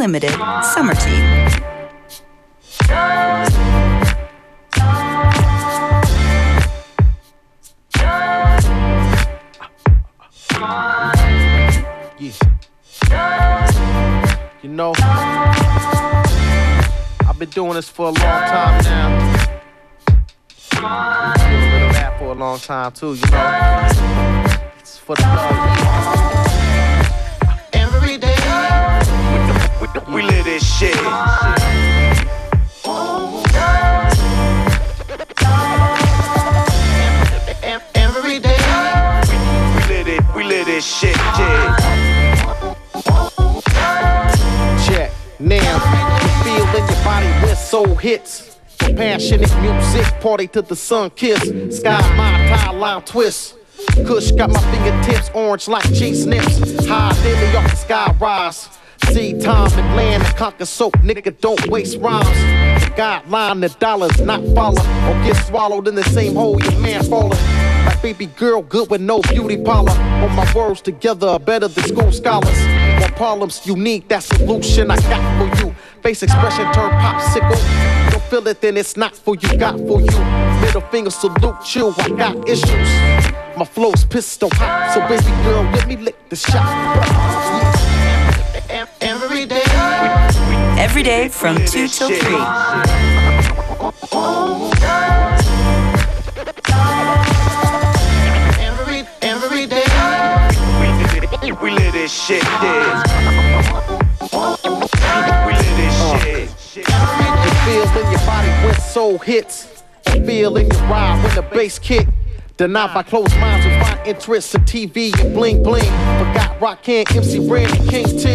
FM4 Unlimited Summer Tea. You know, I've been doing this for a long time now. Doing a little rap for a long time too, you know. It's for the love. We live this shit. every day, We live it. We live this shit. Yeah. Check. Now, you feel in your body when soul hits. Passionate music, party to the sun kiss. Sky, my tie, line twist. Kush got my fingertips orange like cheese snips. High daily off the sky rise. See time and land and conquer soap, nigga don't waste rhymes. Guideline, the dollars not follow or get swallowed in the same hole your man falling. Like baby girl, good with no beauty parlor. All my words together are better than school scholars. More problems unique, that solution I got for you. Face expression turn popsicle. Don't feel it, then it's not for you, got for you. Middle finger salute you, I got issues. My flow's pistol hot, so baby girl, let me lick the shot. Em- every day, Every day from 2 till 3. every every day, We, we live this shit. Yeah. We live this shit. You feel in your body when soul hits. You feel in your ride when the bass kick. Denied by closed minds with find interest in TV and bling bling. Forgot Rakim, MC Ren, and King T.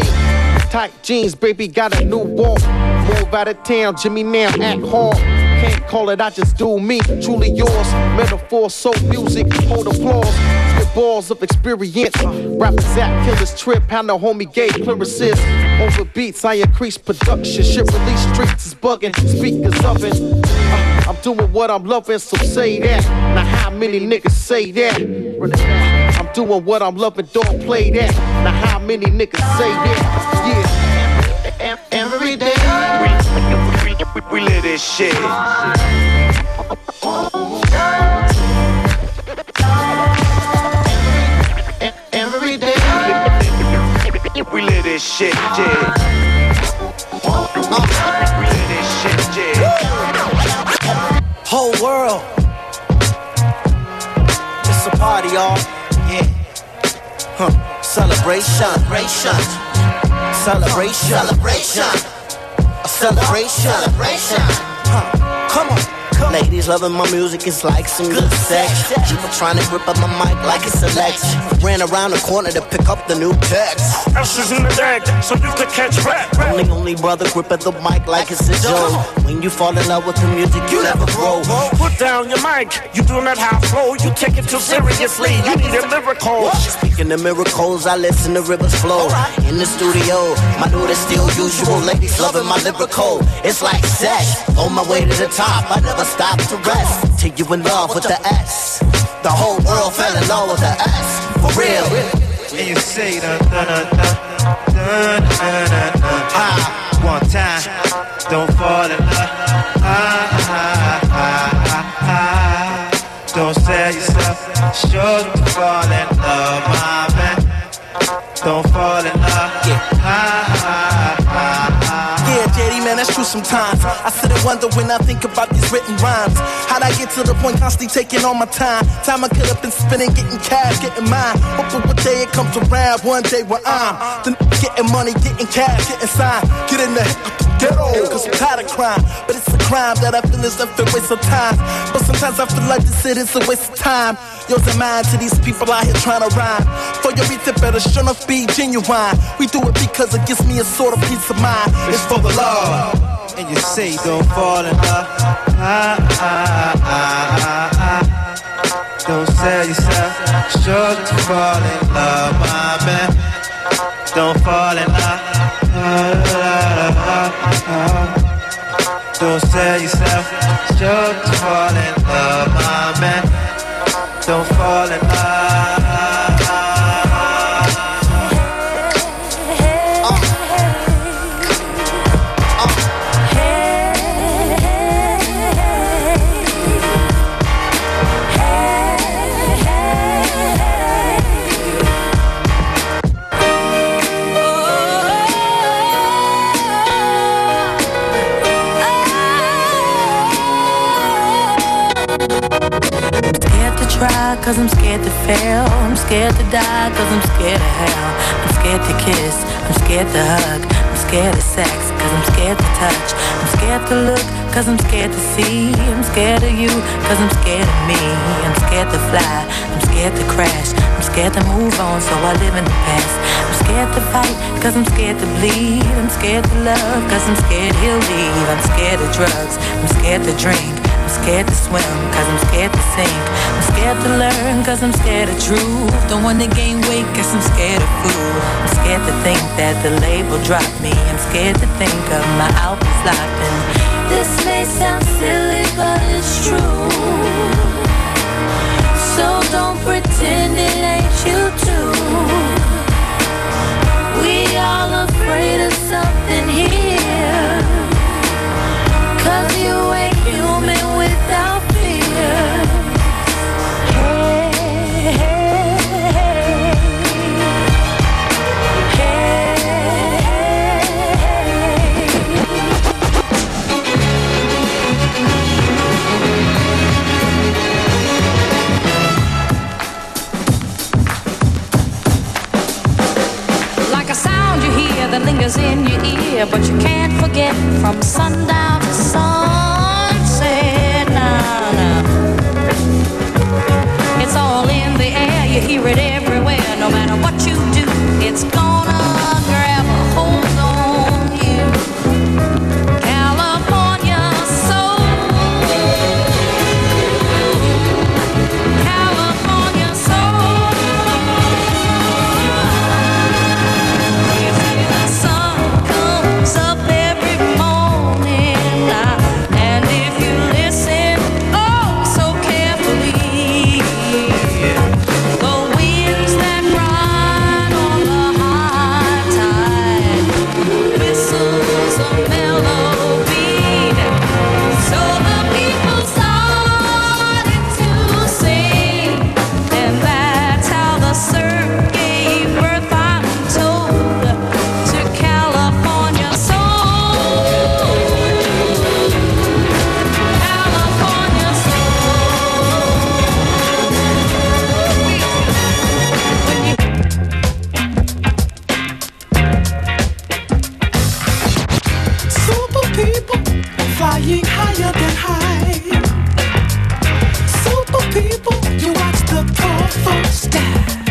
Tight jeans, baby, got a new walk. Move out of town, Jimmy now act hard. Can't call it, I just do me. Truly yours. Metaphor, soul music, hold applause. Spit balls of experience. Rappers at killers trip, how the homie gave clearances. Over beats, I increase production. Shit release streets is bugging. Speakers it. Uh, I'm doing what I'm loving, so say that. Now, how many niggas say that? I'm doing what I'm loving, don't play that. Now, how many niggas say that? Yeah. every day, We, we, we, we live this shit. every day, We live this shit. Yeah. Uh. Whole world. It's a party, y'all. Yeah. Huh. Celebration. Celebration. Celebration. Celebration. A celebration. Celebration. Huh. Come on. Ladies loving my music, it's like some good sex. People trying to grip up my mic like it's a Lex. Ran around the corner to pick up the new text. Ashes in the deck, so you could catch rap. Only, only brother gripping the mic like it's a joke. When you fall in love with the music, you never grow. Put down your mic, you do not have flow, you take it too seriously, you need a lyrical. Speaking of miracles, I listen to rivers flow. In the studio, my dude is still usual. Ladies loving my lyrical. It's like sex. On my way to the top, I never stop to rest. Till you in love with the S. The whole world fell in love with the S. For real. And you say dun dun dun dun dun dun dun dun. One time, don't fall in love. Ah, ah, ah, ah, ah. Don't sell yourself, sure to fall in love, my man. Don't fall in love. Ah, ah, that's true sometimes. I sit and wonder when I think about these written rhymes. How'd I get to the point constantly taking all my time? Time I could have been spending getting cash, getting mine. Hoping one day it comes around, one day where I'm the getting money, getting cash, getting signed. Get in the ghetto, cause I'm tired of crime. But it's a crime that I feel is a waste of time. But sometimes I feel like this shit is a waste of time. Yours and mine to these people out here trying to rhyme. For your it better sure enough be genuine. We do it because it gives me a sort of peace of mind. It's for the love. And you say don't fall in love. Don't sell yourself, sure to fall in love, my man. Don't fall in love. Don't sell yourself, sure to fall in love, my man. don't fall in love. Cause I'm scared to fail. I'm scared to die cause I'm scared of hell. I'm scared to kiss, I'm scared to hug. I'm scared of sex cause I'm scared to touch. I'm scared to look cause I'm scared to see. I'm scared of you cause I'm scared of me. I'm scared to fly, I'm scared to crash. I'm scared to move on so I live in the past. I'm scared to fight cause I'm scared to bleed. I'm scared to love cause I'm scared he'll leave. I'm scared of drugs, I'm scared to drink. I'm scared to swim, cause I'm scared to sink. I'm scared to learn, cause I'm scared of truth. Don't wanna gain weight, cause I'm scared of food. I'm scared to think that the label dropped me. I'm scared to think of my outfit flopping. This may sound silly, but it's true. So don't pretend it ain't you too. We all afraid of something here. Cause you ain't human without fear. Star.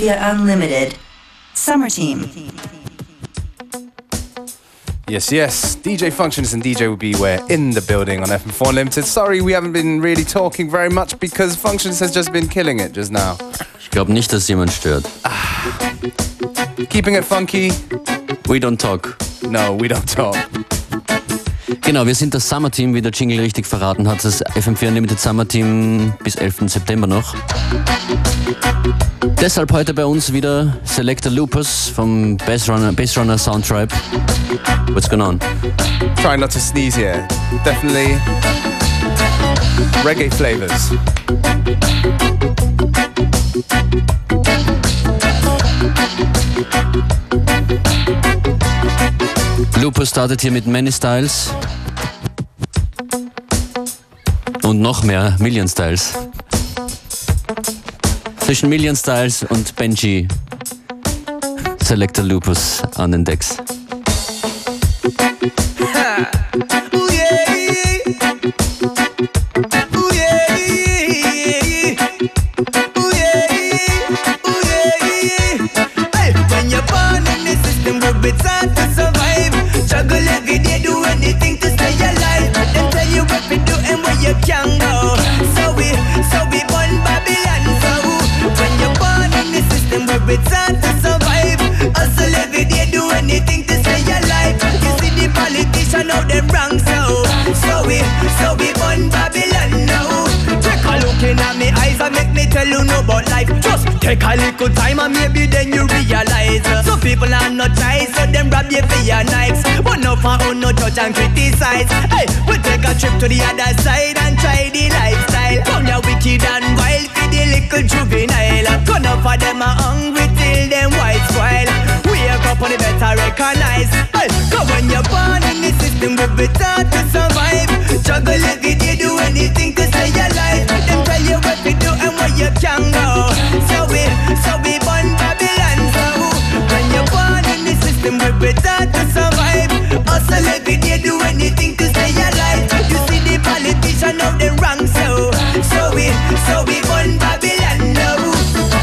Of FM4 Unlimited. Summer Team. Yes, yes. DJ Functions and DJ will be where in the building on FM4 Unlimited. Sorry, we haven't been really talking very much because Functions has just been killing it just now. Ich glaube nicht, dass jemand stört. Ah. Keeping it funky. We don't talk. No, we don't talk. Genau, wir sind das Summer Team, wie der Jingle richtig verraten hat. Das FM4 Unlimited Summer Team bis 11. September noch. Deshalb heute bei uns wieder Selector Lupus vom Bassrunner, Bassrunner Soundtribe. What's going on? Try not to sneeze here. Definitely reggae flavors. Lupus startet hier mit Many Styles. Und noch mehr Million Styles. Zwischen Million Styles und Benji Selector Lupus an den Decks. Ooh, yeah. Take a little time and maybe then you realize. Some people are not nice, so them rob you for your knives. But no for own oh, no judge and criticize. Hey, we take a trip to the other side and try the lifestyle. Come here wicked and wild for the little juvenile. Come up for them are hungry till them white spoil. Wake up on the better recognize. Hey, come when you're born in the system, we be taught to survive. Juggle every day, do anything to stay alive. Them tell you what and where you can go. So we, so we born Babylon. So when you're born in the system, we be taught to survive. Hustle every day, do anything to stay alive. You see the politician of the wrong, so so we, so we born Babylon. No.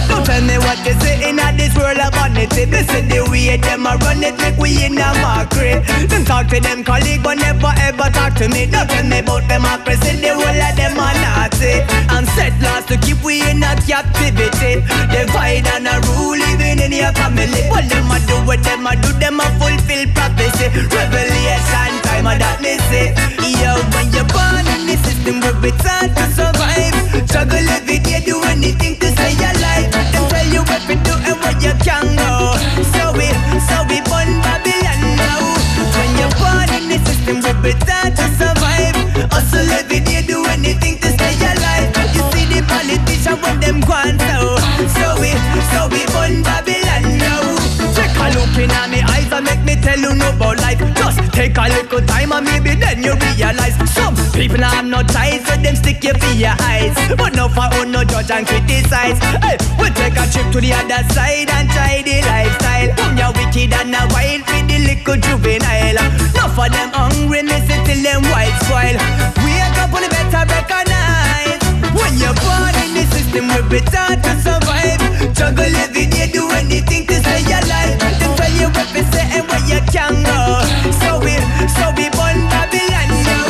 Don't tell me what they say world of vanity. They say the way them a run it, make we in a mockery. Them talk to them colleague, but never ever talk to me. Don't tell me about democracy, the whole of them are Nazi. And set laws to keep we in a captivity. Divide and a rule living in your family. What them a do, what them a do, them a fulfill prophecy. Revelation time, a that me say. Yo, when you're born in the system, we be taught to survive. Struggle every day, do anything to stay alive. Them tell you what to do and where you can go. So we, so we born Babylon now. When you're born in the system, we be taught to survive. Hustle every day, do anything to stay alive. You see the politician when them gone so. So we, so we born Babylon now. Take a look in me eyes and make tell you no about life. Just take a little time and maybe then you realize some people are no ties, so them stick you for your eyes. But no for own no judge and criticize. Hey, we take a trip to the other side and try the lifestyle. Come ya wicked and a wild for the little juvenile. No for them hungry, say till them white spoil. Up on the better recognize. When you're born in the system, we be taught to survive. Juggle every day, do anything to stay alive. Can go. So we, so we born Babylon now.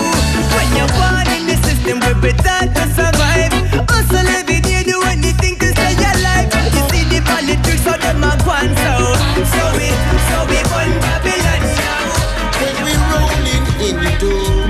When you're born in the system, we be taught to survive. Hustle every day, do anything to stay alive. You see the politics, so them a gone so. So we, so we born Babylon now. When we rolling in the door.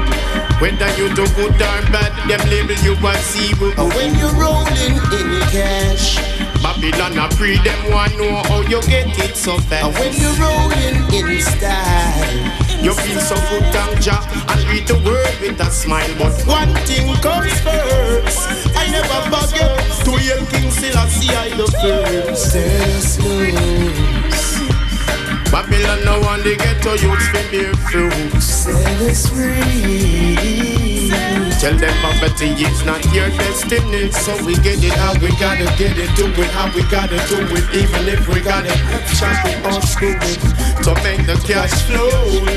Whether you do good or bad, them label you as evil. And when you're rolling in cash. Babylon a pre them want know how you get it so fast. And when you're rolling in style. You feel so good, thank Jah, and read the word with a smile. But one thing comes first. I never forget to hail King Selassie I the first. Set us loose. Babylon no one they get to youths for bear fruit. Set us free. Tell them poverty is not your destiny. So we get it how we gotta get it, do it how we gotta do it. Even if we gotta chop it or screw it. To make the cash flow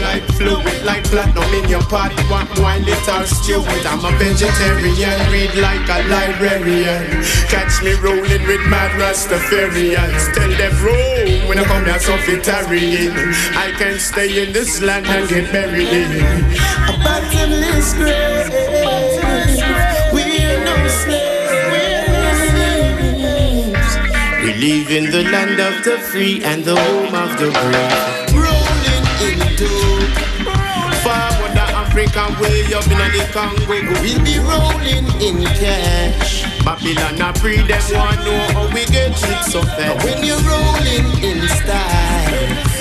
like fluid, like platinum in your party. What wine it or stew. I'm a vegetarian, read like a librarian. Catch me rolling with mad Rastafarians. Tell them roll when I come down Sophitarrian. I can stay in this land and get buried in. A bottomless grave. We're no slaves. We live in the land of the free and the home of the brave. Rolling in dough. Forward the African way up in the Congo. We'll be rolling in cash. Babylon a pre them want know how we get it so fast. When you're rolling in style.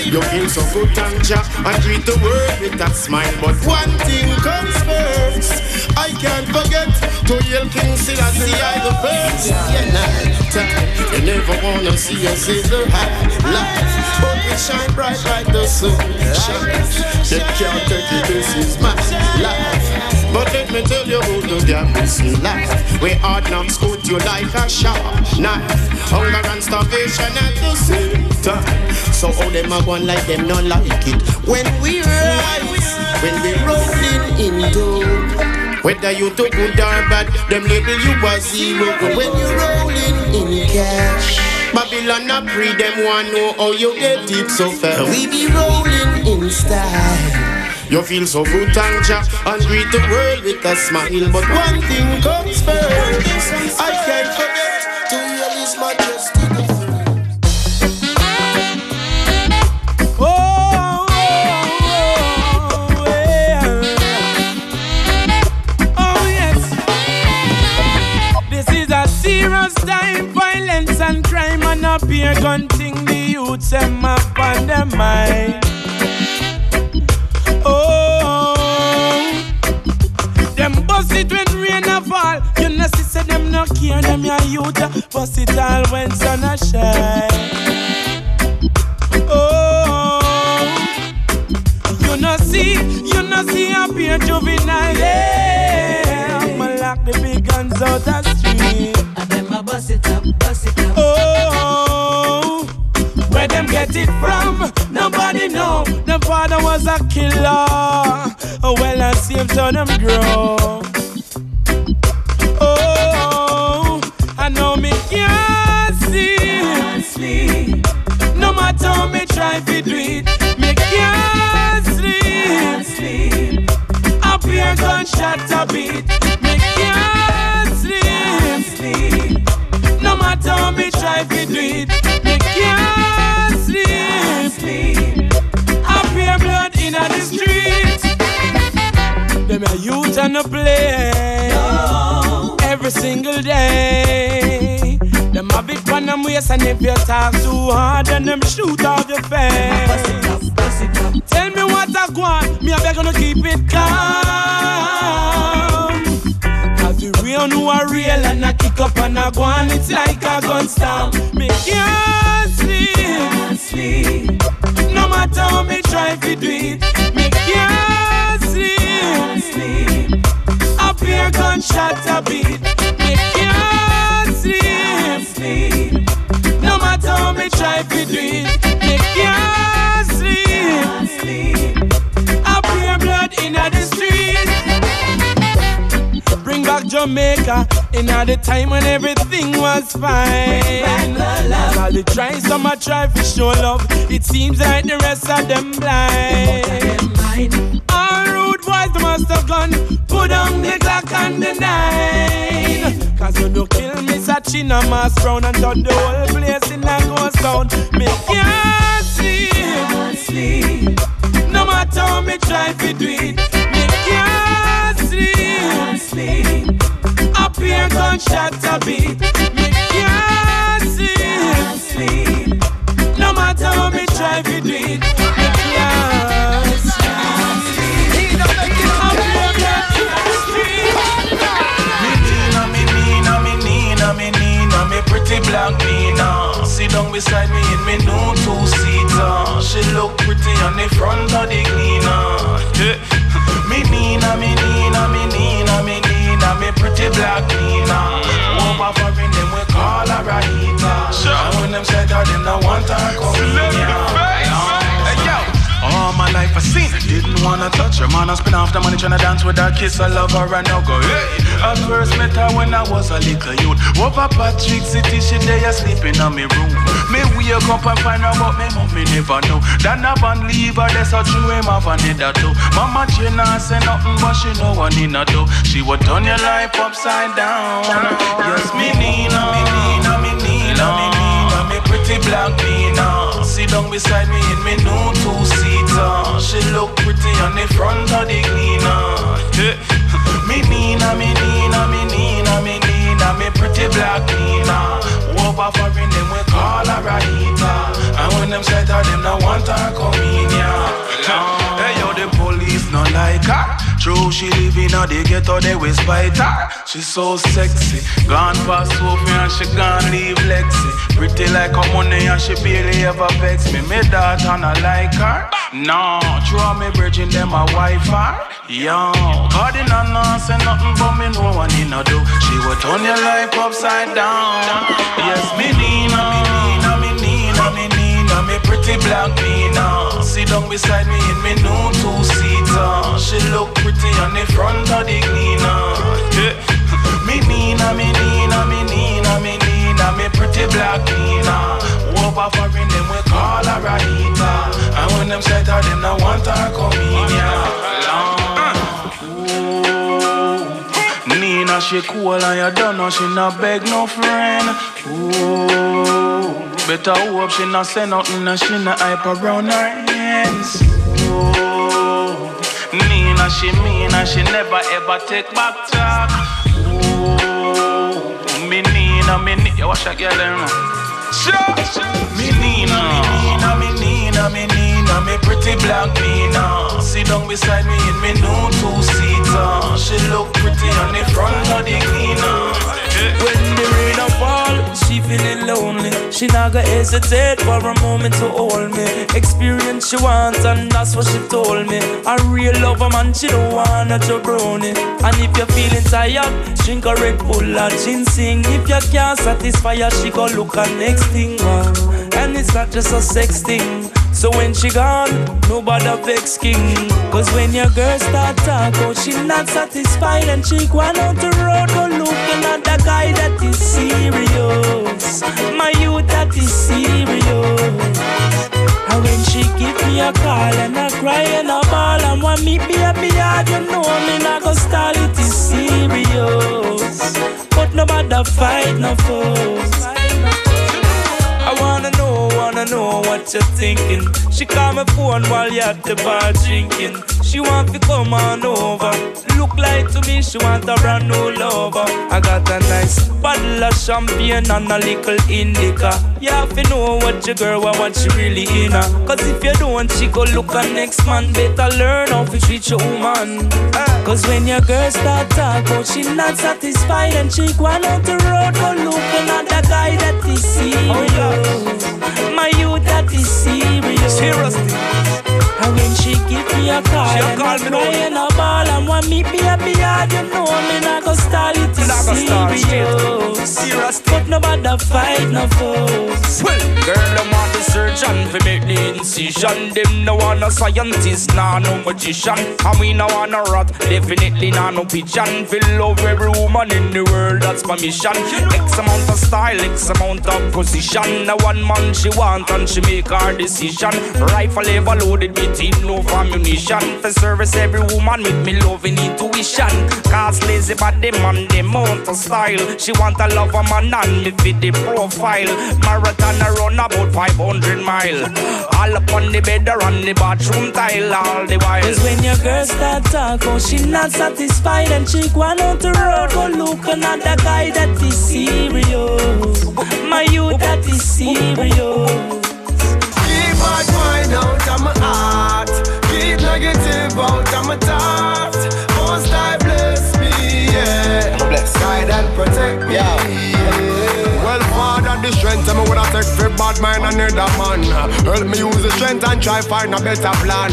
You feel so good and jack and treat the world with a smile. But one thing comes first. I can't forget to yell King Selassie I the first. Yeah, night time. You never wanna see us in the high life. But we shine bright like the sun. Shine. They can't take it, this is my life. But let me tell you about the devil's life. We hard knocks cut you like a sharp knife. Hunger and starvation at the same time. So all them a one like them not like it. When we rise, when we rolling in dough. Whether you too good or bad, them label you a zero. When you're rolling in cash. Babylon a pre them want know how you get it so fast. We be rolling in style. You feel so good and jack and greet the world with a smile. But one thing comes first. I can't forget to hear His Majesty. Oh, oh, yeah. Oh, yes. This is a serious time, violence and crime, and a beer gun thing. The youths them up on their mind. Them no care, them your youth. Bust it all when sun a shine. Oh, you know see, you know see a pure juvenile. Yeah, I'ma lock the big guns out the street. And them a bust it up, bust it up. Oh, where them get it from? Nobody know. The father was a killer. Oh, well, I see him turn them grow. Try to do it, me can't sleep. Can't sleep. Up here gunshot a beat, me can't sleep. Can't sleep. No matter how me try to do it, me can't sleep. Can't sleep. Up here blood in the street. Them a youth on the play No. every single day. Have it on them waist and if you talk too hard, then them shoot off your face. Tell me what I want, me I beg gonna keep it calm. Cause the real know are real and I kick up and I go on, it's like a gun storm. Me can't sleep, no matter how me try to do it. Me can't sleep, Can't sleep. gunshot a beat. Me try to do it. Me can't sleep. Up here blood in the street. Bring back Jamaica in the time when everything was fine. Love. All the try, some a try to show love. It seems like the rest of them blind. All rude boys must have gone. Put on the clock and the nine. Cause when you kill me, Sachina Mass Brown and turn the whole place in a ghost town. Me can't sleep. Can't sleep. No matter how me try to do it, me can't sleep. Can't sleep. Up here gunshot a beat, me can't sleep. Can't sleep. No matter how me try to do it, pretty black Nina. Uh. Sit down beside me in me new two-seater. uh. She look pretty on the front of the cleaner. Yeah. Uh. Me Nina, uh, me Nina, me Nina, me Nina, me pretty black Nina. Over foreign them we call her Rahita. And when them said that them not want her come in Hey yo. All life I seen. Didn't wanna touch her Man, I spend off the money tryna dance with her Kiss. Her, love her and now go Hey, I first met her when I was a little youth. Over Patrick City, she there sleeping on me room. Me wake up and find her but me mommy never know Then I band leave her, that's a true him have another too Mama not say nothing but she know what Nina do. She would turn your life upside down. Yes, me Nina, me Nina, me Nina, me Nina Me pretty black Nina down beside me in me new two-seater. She look pretty on the front of the cleaner. Me Nina, me Nina, me Nina, me Nina Me pretty black Nina Over foreign them we call her Rahita And when them set her, them not want her come in, yeah Hey yo, the police not like her True, she live in a the ghetto, they will spite her. She so sexy, gone past Sophie and she gone leave Lexi. Pretty like a money and she barely ever vex me. Me daughter not like her. No, throw me virgin them a Wi-Fi. Yo, Cardin and not say nothing but me know what Nina do. She will turn your life upside down. Yes, me Nina, me Nina, me Nina, Nina, me pretty black Nina. Sit down beside me in me new two-seater. She look pretty on the front of the cleaner. Yeah. Me Nina, me Nina, me Nina, me Nina, me pretty black Nina. Over foreign them we call her Rahita. And when them set her, them not want her come in, yeah. Uh. Ooh. Nina, she cool and you don't know she not beg no friend. Ooh. Better hope she not say nothing and she not hype around her hands. Ooh. mean Nina, she mean and she never ever take back talk. Ooh. Me Nina, me Nina, watch that girl now. Sure, sure. Me Nina, me Nina, me Nina, me Nina, me pretty black Nina. Sit down beside me in me new two-seater. She She gonna hesitate for a moment to hold me. Experience she wants, and that's what she told me. A real lover man, she don't want a jabroni. And if you're feeling tired, drink a Red Bull or ginseng. If you can't satisfy her, she go look at next thing. And it's not just a sex thing. So when she gone, nobody vex king. Cause when your girl start talk, oh, she not satisfied and she go on out the road, go at the guy that is serious. My is serious. And when she give me a call and I cry and I ball and want me be a beard, you know me not go stall it is serious. But no matter fight no fuss. I wanna know, wanna know what you're thinking. She call my phone while you're at the bar drinking. She want to come on over. Look like to me, she want a brand new lover. I got a nice bottle of champagne and a little indica. You have to know what your girl want, what she really in her. Cause if you don't, she go look at next man. Better learn how to treat your woman. Cause when your girl start talk, oh, she not satisfied and she go on out the road, go looking at the guy that is serious. Oh, My youth that is serious. Seriously. And when she give me a call She a call me now. and a ball and want me be a beard, you know me not go stall it is Not go stall serious. Serious. But nobody fight no fuss. Well, girl, them want the surgeon fi make the incision. Them no want a scientist, nah no magician. And we no want a rat, definitely nah no pigeon. Fi love every woman in the world, that's my mission. X amount of style, X amount of position. Now one man she want and she make her decision. Rifle ever loaded with enough ammunition. For service every woman with me loving intuition. Cause lazy but the man, the mount of style. She want a lover man and me fit the profile. Marathon I run about 500 mile. All up on the bed or on the bathroom tile all the while. Cause when your girl start talk, oh, she not satisfied and she want on out the road, go looking at the guy that is serious. My youth that is serious. Bad mind out of my heart. Keep negative out of my thoughts. Most I bless me, yeah. Bless. Guide and protect me. Yeah. Father, strength, tell me I take for bad mind another man. Help me use the strength and try find a better plan.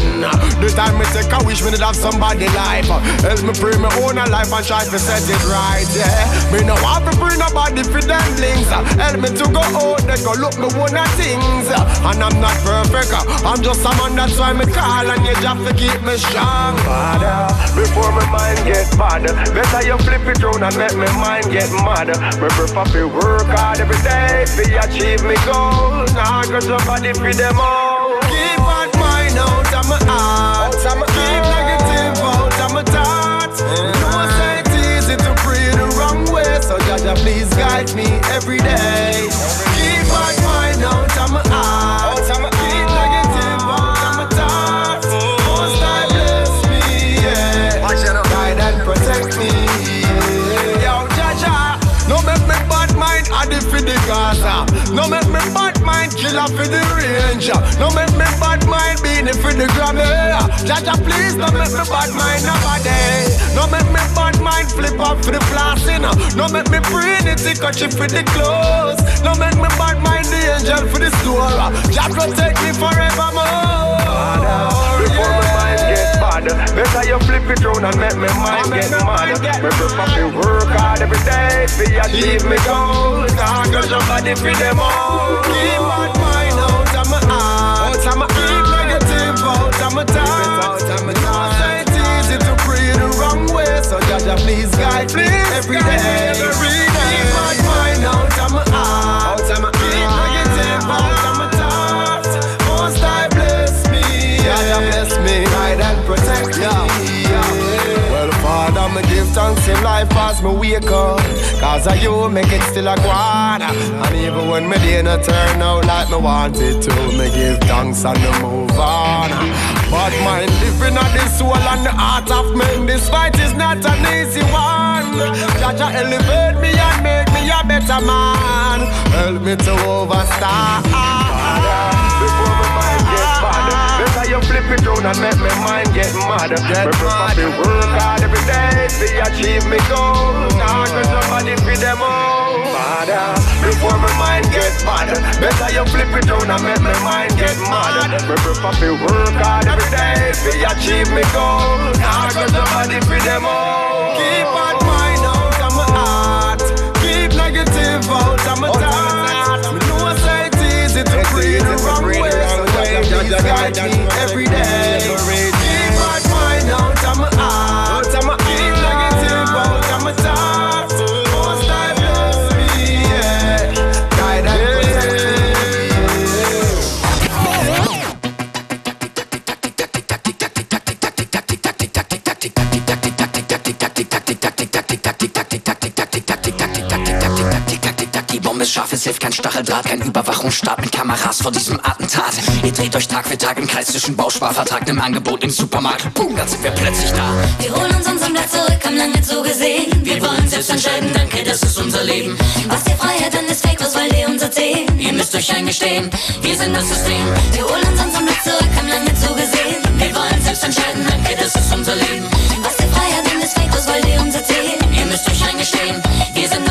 The time me take a wish me to have somebody life. Help me pray me own life and try to set it right. Yeah, me no want to bring nobody for them links. Help me to go out, they go look me one of things. And I'm not perfect, I'm just a man that's why me call and you just to keep me strong. Father, before my mind get bad, better you flip it round and let my mind get mad. Me prefer to work hard every day to achieve me goals. Nah, cause somebody for them all. Keep bad mind out of my heart. I'ma keep negative out of my thoughts. Mm-hmm. No say it's easy to pray the wrong way, so Jah Jah please guide me every day. Beanie for the Grammy. Jah Jah, please don't make me bad mind nobody. No make me bad mind flip up for the flossing. No make me the ticket for the clothes. No make me bad mind the angel for the store. Jah protect me forevermore. Before my mind get bad, better you flip it round and make me mind get mad. Me prefer to work hard every day to achieve me goals. Cause somebody for them all. Keep my mind out of my heart. Out of my keep negative out of my thoughts. Now say it's easy to pray the wrong way, so Jah Jah please guide me every day. Keep my mind out my heart. Out my thoughts. I bless me, bless me, protect me. Well, Father, me give thanks in life as me wake up. Cause of you make it still a guan. And even when me day turn out like me want it to, me give thanks and me move on. But mind living on the soul and the heart of men, this fight is not an easy one. Jah Jah elevate me and make me a better man. Help me to overstand. Before my mind get bad, better you flip it round and make my mind get mad. Prefer to work hard every day to achieve me goals. Nah, cause somebody feed them all. Father, uh. before my mind get bad, better you flip it round and make my mind get mad. Me prefer to work hard every day to achieve me goals. Nah, cause somebody feed them all. Keep bad mind out of my heart. Keep negative out of my thoughts. Me know say it's easy to pray the wrong way, so guide me every day. Hilft kein Stacheldraht, kein Überwachungsstab mit Kameras vor diesem Attentat. Ihr dreht euch Tag für Tag im Kreis zwischen Bausparvertrag, dem Angebot im Supermarkt. Boom, dann sind wir plötzlich da. Wir holen uns unseren Blatt zurück, haben lange zugesehen. Wir wollen selbst entscheiden, danke, das ist unser Leben. Was ihr Freiheit dann ist fake, was wollt ihr uns erzählen? Ihr müsst euch eingestehen, wir sind das System. Wir holen uns unseren Blatt zurück, haben lange zugesehen. Wir wollen selbst entscheiden, danke, das ist unser Leben. Was ihr Freiheit dann ist fake, was wollt ihr uns erzählen? Ihr müsst euch eingestehen, wir sind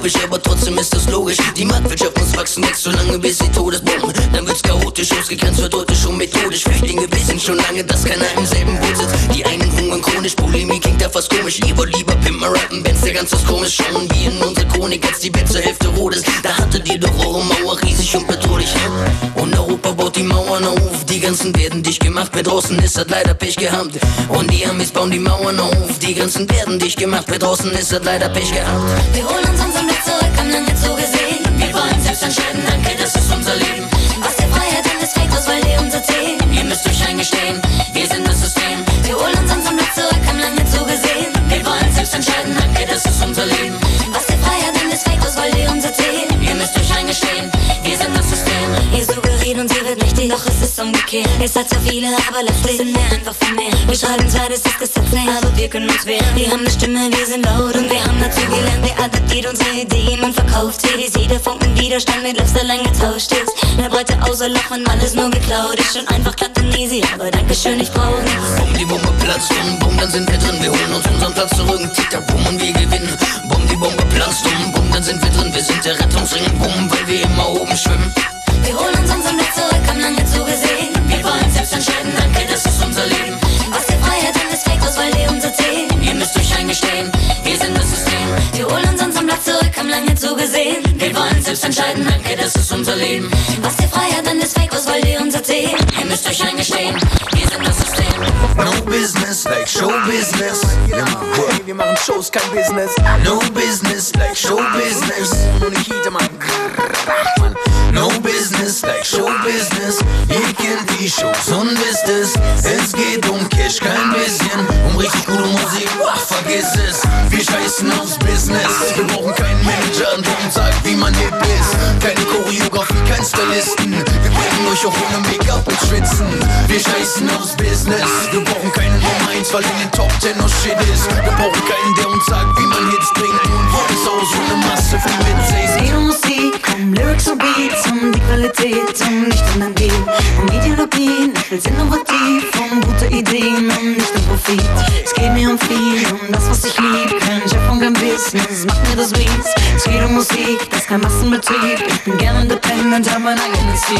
utopisch, aber trotzdem ist das logisch. Die Marktwirtschaft muss wachsen, wächst so lange bis sie Todesbomben. Dann wird's chaotisch, ausgegrenzt wird heute schon methodisch. Flüchtlinge wissen schon lange, dass keiner im selben Boot sitzt. Die einen hungern chronisch, Polemik klingt da fast komisch. Wollt lieber Pimmer rappen, Bands, der ganz was komisch. Schauen wie in unsere Chronik, als die Welt zur Hälfte rot ist. Da hattet ihr doch eure Mauer riesig und bedrohlich? Und Europa baut die Mauern auf. Die ganzen werden dicht gemacht, wer draußen ist, hat leider Pech gehabt. Und die Amis bauen die Mauern auf. Die Grenzen werden dicht gemacht, wer draußen ist, hat leider Pech gehabt. Wir holen uns unseren Zurück, haben lange zugesehen. Wir wollen selbst entscheiden, danke, das ist unser Leben. Was ihr Freiheit dann ist fake, was wollt ihr uns erzählen? Ihr müsst euch eingestehen, wir sind das System. Wir holen uns unseren Blatt zurück, haben lange zugesehen. Wir wollen selbst entscheiden, danke, das ist unser Leben. Was ihr Freiheit dann ist fake, was wollt ihr uns erzählen? Ihr müsst euch eingestehen, wir sind das System. Ihr suggeriert uns, ihr wird mächtig, doch es ist umgekehrt. Ihr seid so viele, aber es sind mehr einfach viel mehr. Wir schreiben zwar, das ist Gesetz nicht, aber wir können uns wehren. Wir haben eine Stimme, wir sind laut und wir haben dazu gelernt. Wer adaptiert unsere Ideen und verkauft CDs. Jeder Funken Widerstand mit Lifestyle getauscht ist. Mehr Beute außer Lachen, alles nur geklaut. Ist schon einfach glatt und easy, aber Dankeschön, ich brauch nichts. Bumm, die Bombe platzt und bumm, dann sind wir drin. Wir holen uns unseren Platz zurück. Tick-Tack, bumm und wir gewinnen. Bumm, die Bombe platzt und bumm, dann sind wir drin. Wir sind der Rettungsring, bumm, weil wir immer oben schwimmen. Wir holen uns unseren Weg euch eingestehen, wir sind das System. Wir holen uns unseren Platz zurück, haben lange zugesehen. Wir wollen selbst entscheiden, danke, das ist unser Leben. Was die Freiheit dann ist fake, was wollt ihr uns erzählen? Ihr müsst euch eingestehen, wir sind das System. No business like show business. Ja, Hey, wir machen Shows, kein Business. No business like show business. Jeder, Mann. No business like show business. Ihr kennt die Shows und wisst es. Es geht um Cash, kein bisschen. Um richtig gute Musik, boah, vergiss es. Wir scheißen aufs Business. Wir brauchen keinen Manager, der uns sagt, wie man hip ist. Keine Choreografie, kein Stylisten. Wir bringen euch auch ohne Make-up und Schwitzen. Wir scheißen aufs Business. Wir brauchen keinen Nummer 1, weil in den Top 10 noch Shit ist. Wir brauchen keinen, der uns sagt, wie man Hits bringt. Und Qualität, um nicht um den Deal. Um Ideologien, ich will's innovativ, um gute Ideen, um nicht um Profit. Es geht mir um viel, um das, was ich lieb. Kein Chef und Business, macht mir das Mies. Es geht Musik, das ist kein Massenbetrieb. Ich bin gern independent, hab mein eigenes Ziel.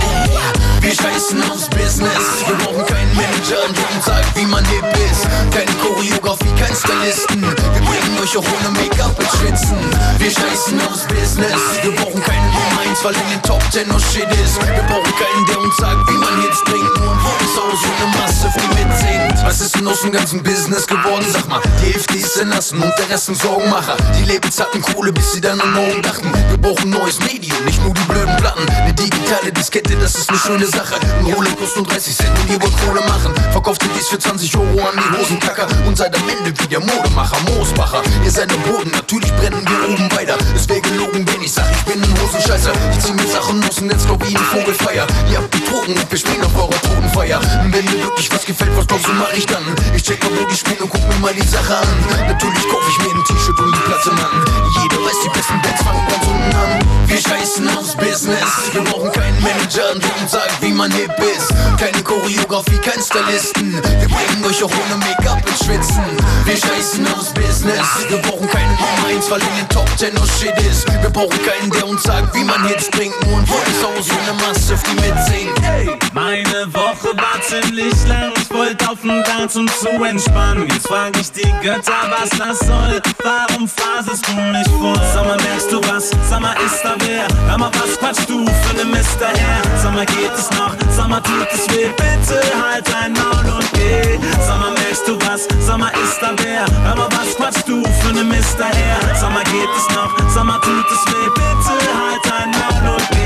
Wir scheißen aufs Business. Wir brauchen keinen Manager, der uns sagt, wie man hip ist. Keine Choreografie, kein Stylisten. Wir bringen euch auch ohne Make-up und Schwitzen. Wir scheißen aufs Business. Wir brauchen keinen Nummer 1, weil in den Top 10 noch Shit ist. Wir brauchen keinen, der uns sagt, wie man Hits bringt. Nur ein Voice aus und eine Masse viel mitsingt. Was ist denn aus dem ganzen Business geworden? Sag mal, die Hälfte ist entlassen und der Rest sind Sorgenmacher. Die Labels hatten Kohle, bis sie dann an morgen dachten. Wir brauchen neues Medium, nicht nur die blöden Platten. Eine digitale Diskette, das ist eine schöne Sache. Ein Rolex kostet nur 30 Cent und ihr wollt Kohle machen. Verkauft CDs für 20 Euro an die Hosenkacker und seid am Ende wie der Modemacher Moosbacher. Ihr seid am Boden, natürlich brennen wir oben weiter. Es wäre gelogen, wenn ich sag, ich bin ein Hosenscheißer. Ich zieh mir Sachen aus und jetzt glaub ich ein Vogelfeier. Ihr habt betrogen und wir spielen auf eurer Totenfeier. Wenn mir wirklich was gefällt, was glaubst du, mach ich dann? Ich check mal, wo die spielen und guck mir mal die Sache an. Natürlich kauf ich mir ein T-Shirt und die Platte, Mann. Jeder weiß, die besten Bands fangen ganz unten an. Wir scheißen aufs Business. Wir brauchen keinen Manager, der uns sagt, wie man hip ist. Keine Choreografie, kein Stylisten. Wir bringen euch auch ohne Make-up und Schwitzen. Wir scheißen aufs Business. Wir brauchen keinen Nummer 1, weil in den Top 10 noch Shit ist. Wir brauchen keinen, der uns sagt, wie man Hits. Nur ein Voice aus und eine Masse, die mitsingt. Meine Woche war ziemlich lang, ich wollte auf den Dance um zu entspannen. Jetzt frag ich die Götter, was das soll. Warum fasest du mich vor? Sag mal, merkst du was? Sag mal, ist da wer? Hör mal, was quatschst du für ne Mister her? Sag mal, geht es noch? Sag mal, tut es weh? Bitte halt dein Maul und geh. Sag mal, merkst du was? Sag mal, ist da wer? Hör mal, was quatschst du für ne Mister her? Sag mal, geht es noch? Sag mal, tut es weh? Bitte halt dein Maul und geh.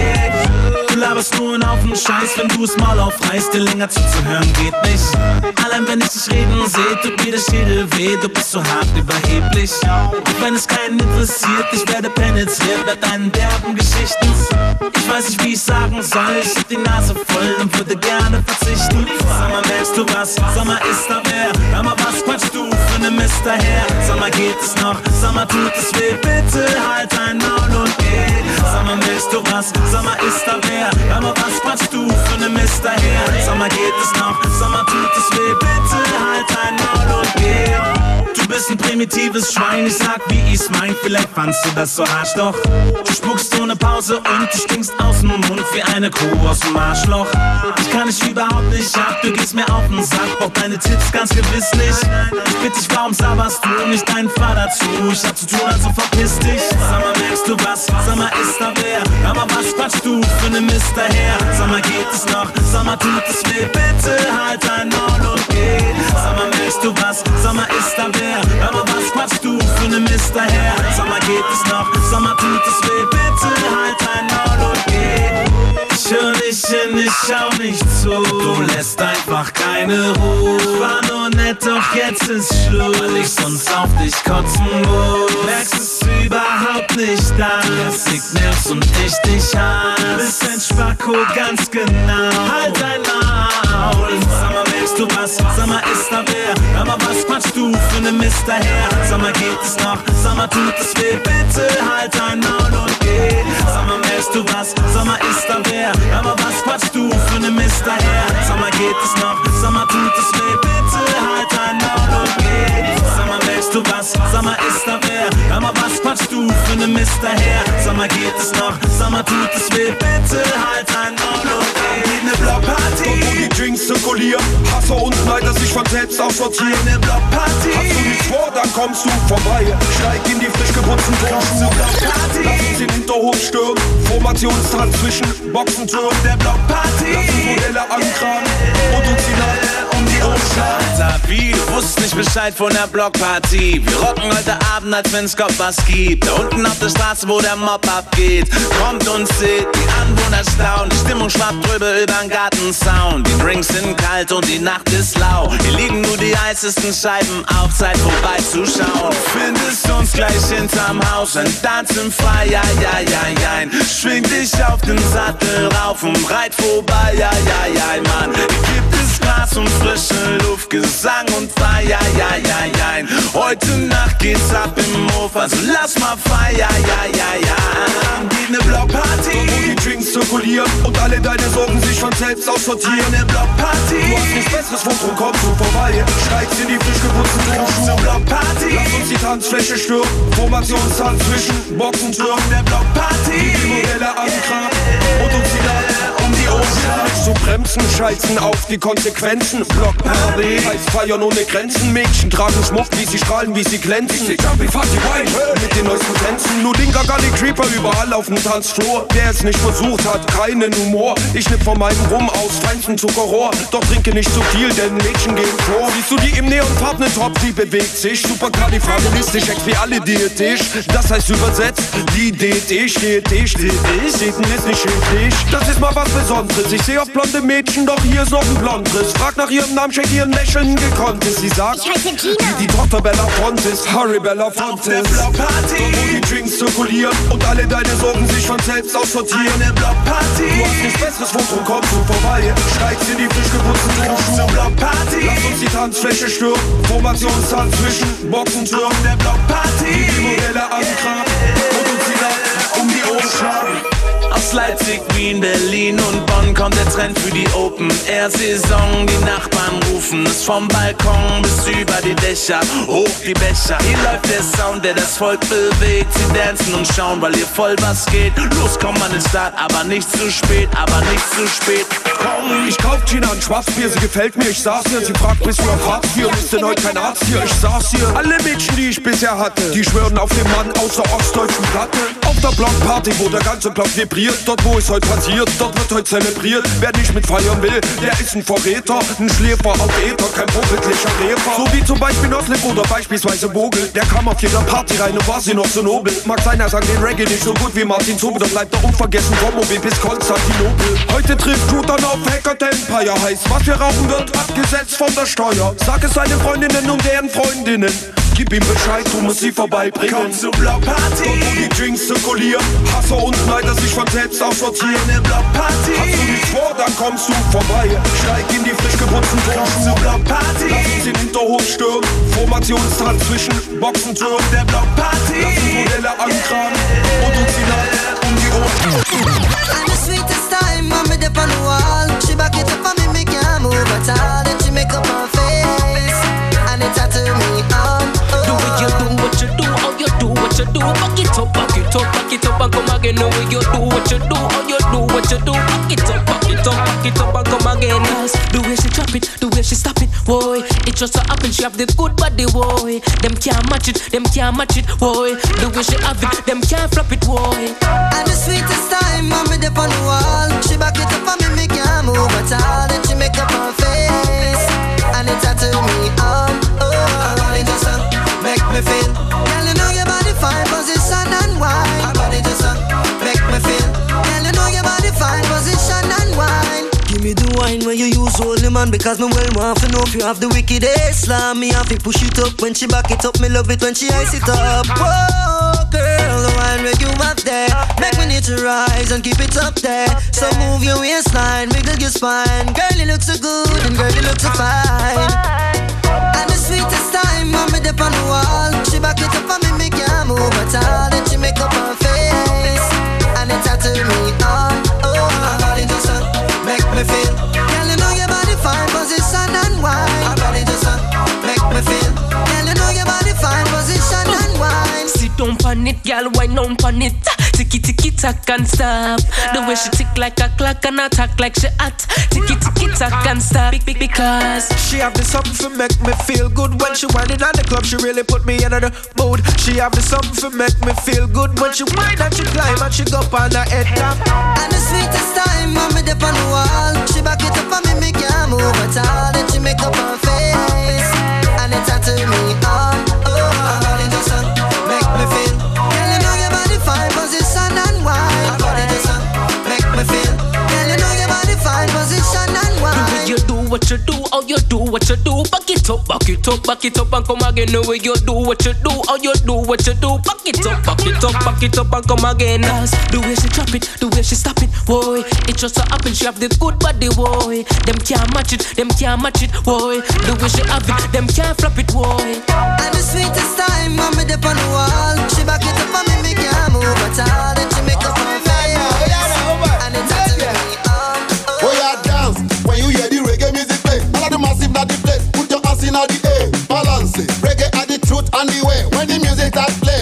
Du laberst nur einen Haufen Scheiß, wenn du es mal aufreißt, dir länger zuzuhören geht nicht. Allein wenn ich dich reden seh, tut mir der Schädel weh, du bist so hart überheblich. Und wenn es keinen interessiert, ich werde penetriert bei deinen derben Geschichten. Ich weiß nicht, wie ich sagen soll, ich hab die Nase voll und würde gerne verzichten. Sag mal, merkst du was? Sag mal, ist da wer? Hör mal, was quatschst du für ne Mister her? Sag mal, geht es noch? Sag tut es weh? Bitte halt dein Maul und geh. Sag merkst du was? Sag ist da wer? Hör mal, was quatschst du für ne Mister her? Sag geht es noch? Sag tut es weh? Bitte halt dein Maul und geh. Du bist ein primitives Schwein, ich sag wie ich's mein, vielleicht fandst du das so Arschloch. Du spuckst ohne Pause und du stinkst aus dem Mund wie eine Kuh aus dem Arschloch. Ich kann dich überhaupt nicht ab, du gehst mir auf den Sack, brauch deine Tipps ganz gewiss nicht. Ich bitte dich, warum sabberst du nicht deinen Vater zu? Ich hab zu tun, also verpiss dich. Sag mal, merkst du was? Sag mal, ist da wer? Mal, was quatschst du für ne Mister her? Sag mal, geht es noch? Sag mal, tut es weh? Bitte halt dein Maul und geh. Sag mal, merkst du was? Sag mal, ist da wer? Mal, was quatschst du für ne Mister her? Sag mal, geht es noch? Sag mal, tut es weh? Bitte halt dein Maul und geh. Ich hör dich hin, ich schau nicht zu. Du lässt einfach keine Ruhe. Ich war nur nett, doch jetzt ist Schluss. Weil ich sonst auf dich kotzen muss. Merkst es überhaupt nicht, das. Signals und ich dich an. Bist ein Spacko, ganz genau. Halt dein Maul. Sag mal, merkst du was? Sag mal, ist da wer? Aber was quatschst du für ne Mist daher? Sag mal, geht es noch? Sag mal, tut es weh? Bitte halt dein Maul und geh. Sag mal, merkst du was? Sag mal, ist da wer? Aber was quatschst du für ne Mist daher? Mal, geht es noch? Mal, tut es weh? Bitte halt dein Maul und geh. Sag merkst du was? Mal, ist da wer? Aber was quatschst du für ne Mist daher? Mal, geht es noch? Mal, tut es weh? Bitte halt dein Maul und geh. Ne Blockparty. Wo die Drinks zirkulieren, Hasser und Neider sich von selbst aussortieren. Eine Blockparty. Hast du nichts vor, dann kommst du vorbei. Steig in die frisch geputzten Turnschuhe. Lass uns den Hinterhof stürmen. Formationstanz zwischen Boxentüren. Der Blockparty. Lass uns Modelle ankramen und uns die Nacht wie, du wusst nicht Bescheid von der Blockparty. Wir rocken heute Abend, als wenn's Gott was gibt. Da unten auf der Straße, wo der Mob abgeht. Kommt und seht, die Anwohner staunen. Die Stimmung schwappt drüber übern Gartensound. Die Drinks sind kalt und die Nacht ist lau. Hier liegen nur die heißesten Scheiben auf, Zeit vorbeizuschauen. Findest uns gleich hinterm Haus, ein Tanzen frei, ja, ja, ja, ja. Schwing dich auf den Sattel rauf und reit vorbei, ja, ja, ja, Mann. Hier gibt es Gras und frische Luft, Gesang und Feier, ja, ja, ja, ja. Heute Nacht geht's ab im Hof, also lass mal feiern, ja, ja, ja. Die ne Blockparty. Wo die Drinks zirkulieren und alle deine Sorgen sich von selbst aussortieren. Eine Blockparty. Du hast nichts Besseres vor, drum kommst du vorbei. Steigst in die frisch geputzten Turnschuhe. Blockparty. Lass uns die Tanzfläche stürmen. Formationstanz zwischen Boxentüren. Der Blockparty. Die Modelle ankramen und uns die die. Zu bremsen, scheißen auf die Konsequenzen. Blockparty heißt feiern ohne Grenzen. Mädchen tragen Schmuck, wie sie strahlen, wie sie glänzen. Ich Jumpy Fatty Wine mit den neuesten Tänzen. Nur Dinga Gully Creeper überall auf dem Tanzfloor. Wer es nicht versucht hat, keinen Humor. Ich schnipp von meinem Rum aus feinstem Zuckerrohr. Doch trinke nicht zu viel, denn Mädchen gehen vor. Siehst du die im Neonfarbenen Top, die bewegt sich. Super kalifragilistisch, expialidiotisch. Das heißt übersetzt, die DT steht, D steht, D steht, ist nicht schädlich. Das ist mal was Besonderes. Ich sehe oft blonde Mädchen, doch hier ist noch ein blondes. Frag nach ihrem Namen, check ihren Lächeln gekonnt ist. Sie sagt, Ich heiße Gina. die, die Tochter Bella Fontes, Harry Bella Fontes. der Blockparty. Dort, wo die Drinks zirkulieren und alle deine Sorgen sich von selbst aussortieren. Eine Blockparty. Du hast nichts Besseres vor, drum kommst du vorbei. Steigst in die frisch geputzten Turnschuhe. Blockparty. Lass uns die Tanzfläche stürmen. Formationstanz zwischen Boxentüren. Der Blockparty. Die Modelle ankramen und uns die Nacht um die Ohren schlagen. Aus Leipzig, Wien, Berlin und Bonn kommt der Trend für die Open-Air-Saison. Die Nachbarn rufen es vom Balkon bis über die Dächer, hoch die Becher. Hier läuft der Sound, der das Volk bewegt. Sie dancen und schauen, weil hier voll was geht. Los, komm an den Start, aber nicht zu spät, aber nicht zu spät. Ich kauf Gina ein Schwarzbier, sie gefällt mir, ich saß hier. Sie fragt, bist du auf Hartz IV? Ist denn heute kein Arzt hier? Ich saß hier. Alle Mädchen, die ich bisher hatte, die schwören auf den Mann aus der ostdeutschen Platte. Auf der Blockparty, wo der ganze Block vibriert. Dort, wo es heute passiert, dort wird heute zelebriert. Wer nicht mit feiern will, der ist ein Verräter. Ein Schläfer auf Äther, kein vorbildlicher Räfer. So wie zum Beispiel Noslip oder beispielsweise Vogel. Der kam auf jeder Party rein und war sie noch so nobel. Mag sein, er sang den Reggae nicht so gut wie Martin Zobel, doch bleibt er unvergessen vom Mobil bis Konstantinopel. Heute trifft Shooter auf Hacker Empire heißt, was wir rauchen wird abgesetzt von der Steuer. Sag es seinen Freundinnen und deren Freundinnen. Gib ihm Bescheid, du musst sie vorbeibringen. komm zur Blockparty. Dort, wo die Drinks zirkulieren, Hasser und Neider sich von selbst aussortieren. Eine Blockparty. Hast du nichts vor, dann kommst du vorbei. Steig in die frisch geputzten zur Turnschuhe. Blockparty. Lass uns den Hinterhof stürmen. Formationstanz zwischen Boxentüren. Der Blockparty. Lass uns Modelle ankramen und uns die Nacht um die Ohren. The sweetest time when me dip do. Back it up, back it up, back it up and come again. The way you do what you do, how you do, what you do. Back it up, back it up, back it up and come again. Cause the way she drop it, the way she stop it, boy. It just so happen she have the good body, boy. Them can't match it, them can't match it, boy. The way she have it, them can't flop it, boy. And the sweetest time me dip on the wall She back it up on me, me can't move at all Then she make up her face And it tattoo me on Oh, her body just uh, make me feel Girl, you know your body fine, position and wine Her body just uh, make me feel Girl, you know your body fine, position and wine Give me the wine when you use holy man Because me well want to know if you have the wickedest slam Me have to push it up when she back it up Me love it when she ice it up Whoa, girl, the wine where you want get your eyes and keep it up there. So move your waistline, wiggle your spine. Girl, you look so good and girl, you look so fine. Sweetest time, mommy dip on the wall. She back it up me, me can't move at all. She make up her face and it tattoo me. Oh, uh, make me feel. Girl, you know your body fine, position and just uh, make me feel. Girl, you know your body fine, position down on it, girl, wine on on it. Ticky ticky tack and stop. The way she tick like a clock and attack like she hot. Ticky ticky tack and stop. Big big because She have the something for make me feel good when she whining at the club. She really put me in the mood. She have the something for make me feel good when she whine and she climb and she go up on her head top. And the sweetest time, mommy dip on the wall. She back it up for me, me can't move at all. Then she make up her face and it tattoo me what you do, how you do what you do. Back it up, back it up, back it up and come again. The way oh, you do what you do, how you do what you do. Back it up, back it up, back it up and come again. Cause the way she drop it, the way she stop it, boy. It just so happen she have the good body, boy. Them can't match it, them can't match it, boy. The way she have it, them can't flop it, boy. And the sweetest time, mommy dip on the wall. She back it up for me, me can't move at all. Then she make up are the way. When the music start play,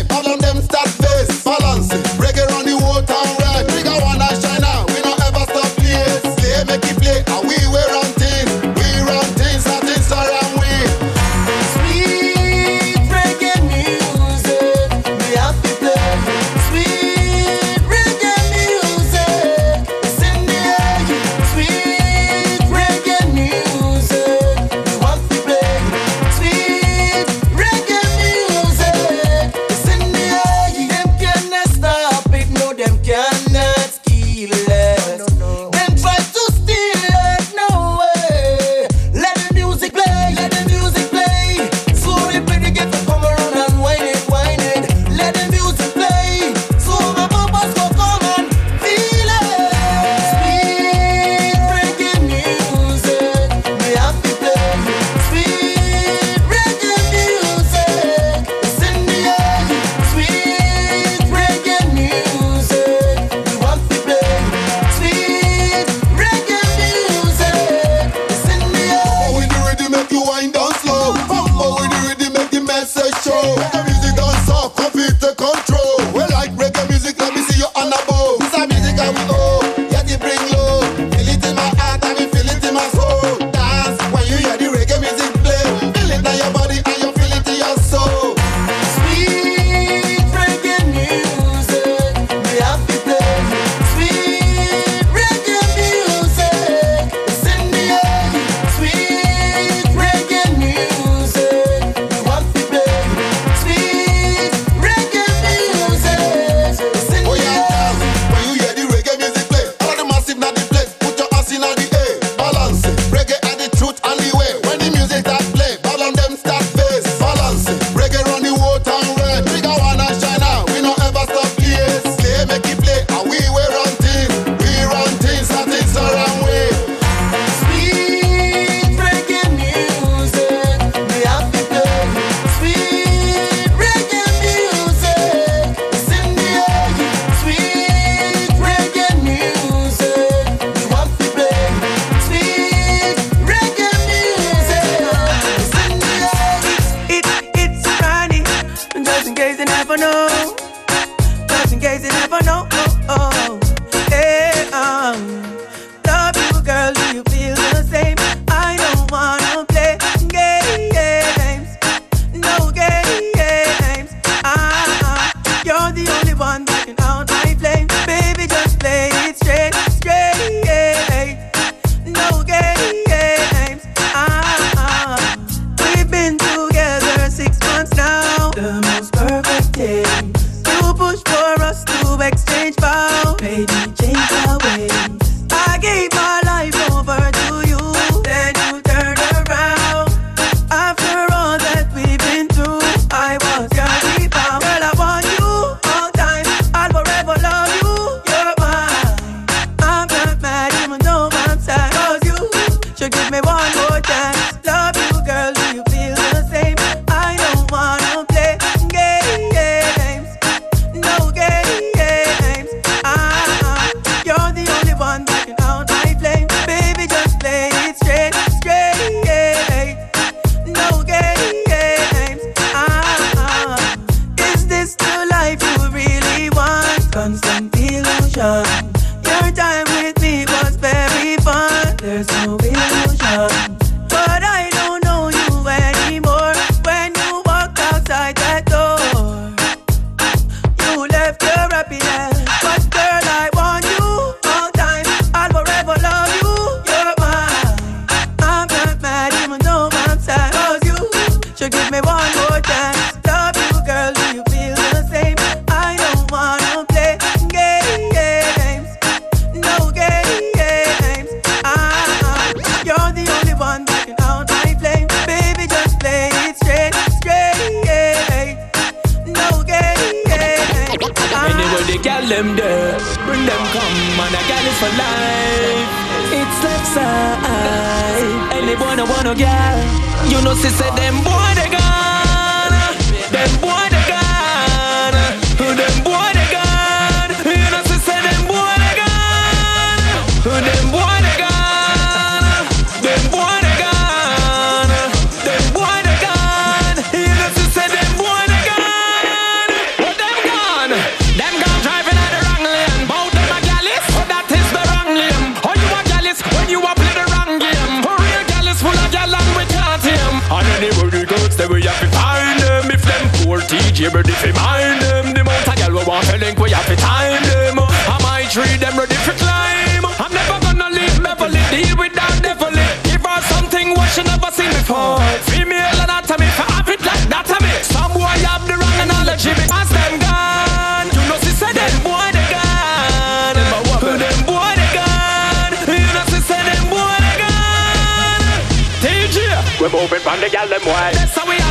TJ ready fi mind them. The amount of gal we want to link, we have to time them. Uh, I might treat them ready for climb. I'm never gonna leave Beverly, deal with that Beverly. Give her something what she never seen before. Female anatomy, for have it like that to me. Some boy have the wrong analogy because them gone. You know she said them boy they gone. Them boy they gone. You know she said them boy they gone. TJ, we moving from the gal them way. That's how we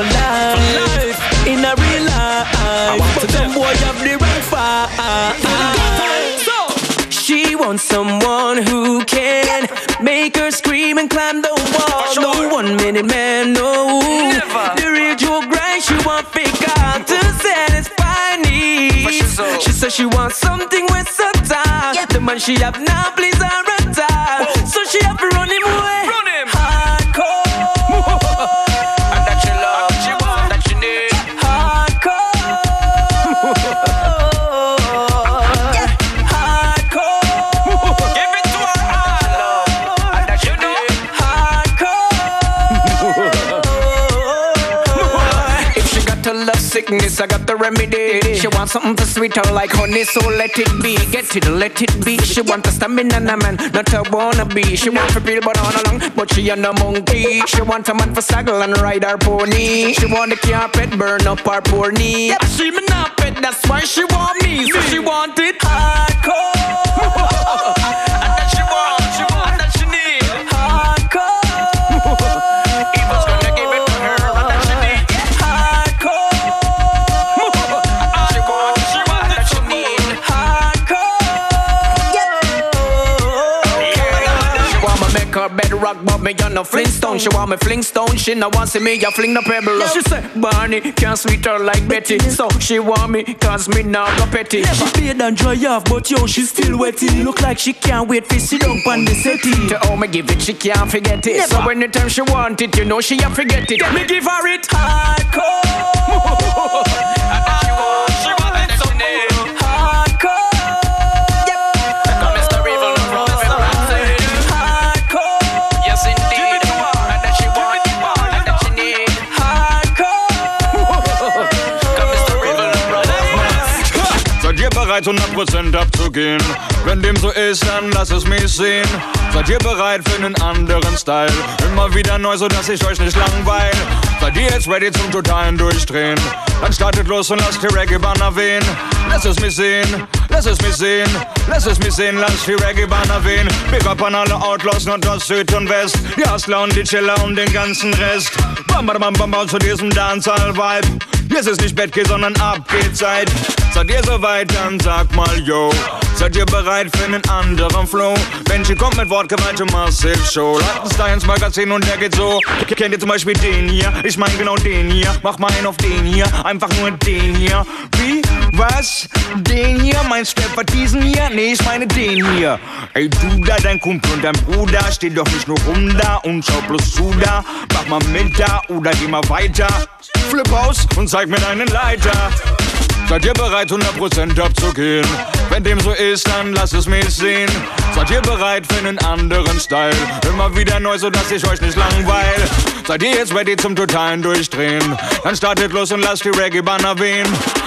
for life. In a real life. So them boy have the wrong fight. So she wants someone who can make her scream and climb the wall. No one minute man, no. The real grind, she want fake out to satisfy needs. She says she wants something with some time. The man she have now, please her retire. So she have to sickness, I got the remedy. She wants something to sweet her like honey, so let it be. Get it, let it be. She want a stamina man, not a wannabe. She want to peel banana long, but she and a monkey. She want a man for saddle and ride her pony. She want the carpet burn up her poor knee. She me not pet, that's why she want me. So she want it hardcore. me on no Flintstone. She want me Flintstone. She no want see me, I fling the pebble. She say Barney can't sweet her like Betty, so she want me cause me now go petty. She paid and dry off, but yo she still wetty. Look like she can't wait for sit down on the settee. To all me give it, she can't forget it. So anytime she want it, you know she a forget it. Me give her it hardcore. Bereit, 100% abzugehen? Wenn dem so ist, dann lass es mich sehen. Seid ihr bereit für einen anderen Style? Immer wieder neu, sodass ich euch nicht langweil. Seid ihr jetzt ready zum totalen Durchdrehen? Dann startet los und lasst die Reggae-Banner wehen. Lass es mich sehen, lass es mich sehen, lass es mich sehen, lass die Reggae-Banner wehen. Big up an alle Outlaws, Nordost, Süd und West. Die Hustler und die Chiller und den ganzen Rest. Bam, bam, bam, bam, bam, zu diesem Dancehall-Vibe. Jetzt ist nicht Bettgeh, sondern Abgehzeit. Seid ihr soweit, dann sagt mal yo. Seid ihr bereit für einen anderen Flow? Benji kommt mit Wortgewalt und Massive Show. Laden Style ins Magazin und der geht so. Kennt ihr zum Beispiel den hier? Ich mein genau den hier. Mach mal einen auf den hier. Einfach nur den hier. Wie? Was? Den hier? Meinst du etwa diesen hier? Nee, ich meine den hier. Ey, du da, dein Kumpel und dein Bruder. Steh doch nicht nur rum da und schau bloß zu da. Mach mal mit da oder geh mal weiter. Flip aus und zeig mir deinen Leiter. Seid ihr bereit, 100% abzugehen? Wenn dem so ist, dann lass es mich sehen. Seid ihr bereit für einen anderen Style? Immer wieder neu, sodass ich euch nicht langweil. Seid ihr jetzt ready zum totalen Durchdrehen? Dann startet los und lasst die Reggae-Banner wehen.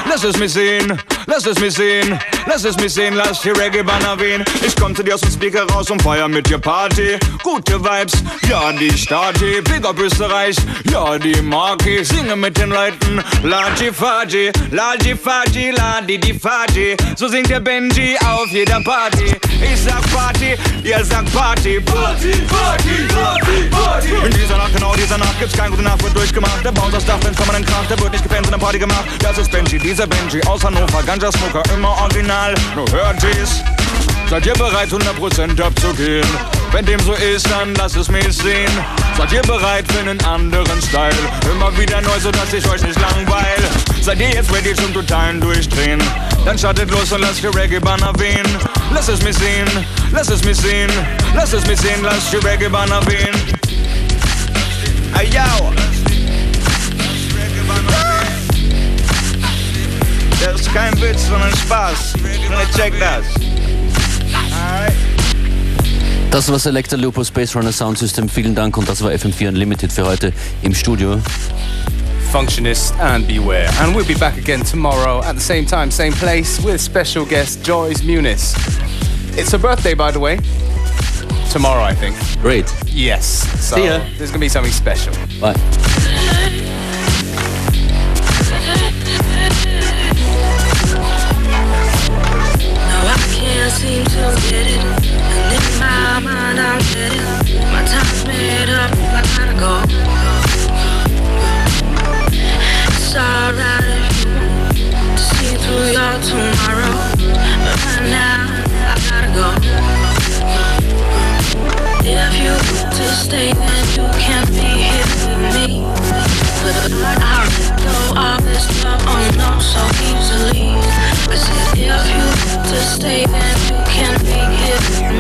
Lass es mich sehen, lass es mich sehen, Lass es mich sehen, lass die Reggae-Banner wehen. Ich komm zu dir aus dem Speaker raus und feier mit dir Party. Gute Vibes, ja, die Stati. Big up Österreich, ja, die Marke. Singe mit den Leuten, Laji Faji, Laji Faji, Ladi die Faji. So singt der Benji auf jeder Party. Ich sag Party, ihr sagt Party. Party, Party, Party, Party. In dieser Nacht, genau dieser Nacht, gibt's kein gute Nacht, wird durchgemacht. Der Bounce aus Dach, wenn's permanent kracht, der wird nicht gepennt, sondern Party gemacht. Das ist Benji, dieser Benji aus Hannover, Ganja Smoker, immer original. Nur hört dies. Seid ihr bereit, 100% abzugehen? Wenn dem so ist, dann lasst es mich sehen. Seid ihr bereit für einen anderen Style? Immer wieder neu, sodass ich euch nicht langweil. Seid ihr jetzt ready zum totalen Durchdrehen? Dann startet los und lasst die Reggae-Banner wehen. Lass es mich sehen, lass es mich sehen, lass es mich sehen, lasst die Reggae-Banner wehen. Hey yo! Das ist kein Witz, sondern Spaß. Check das. Das war Selector Lupo Space Runner Sound System. Vielen Dank und das war FM4 Unlimited für heute im Studio. Functionist and Beware. And we'll be back again tomorrow at the same time, same place with special guest Joyce Muniz. It's her birthday, by the way. Tomorrow, I think. Great. Yes. So See ya. there's going to be something special. Bye. No, I can't seem to get it. My time's made up. I gotta go. It's alright to see through your tomorrow. But right now, I gotta go. If you want to stay, then you can't be here with me. But I go of this love, so if you want to stay, then you can't be here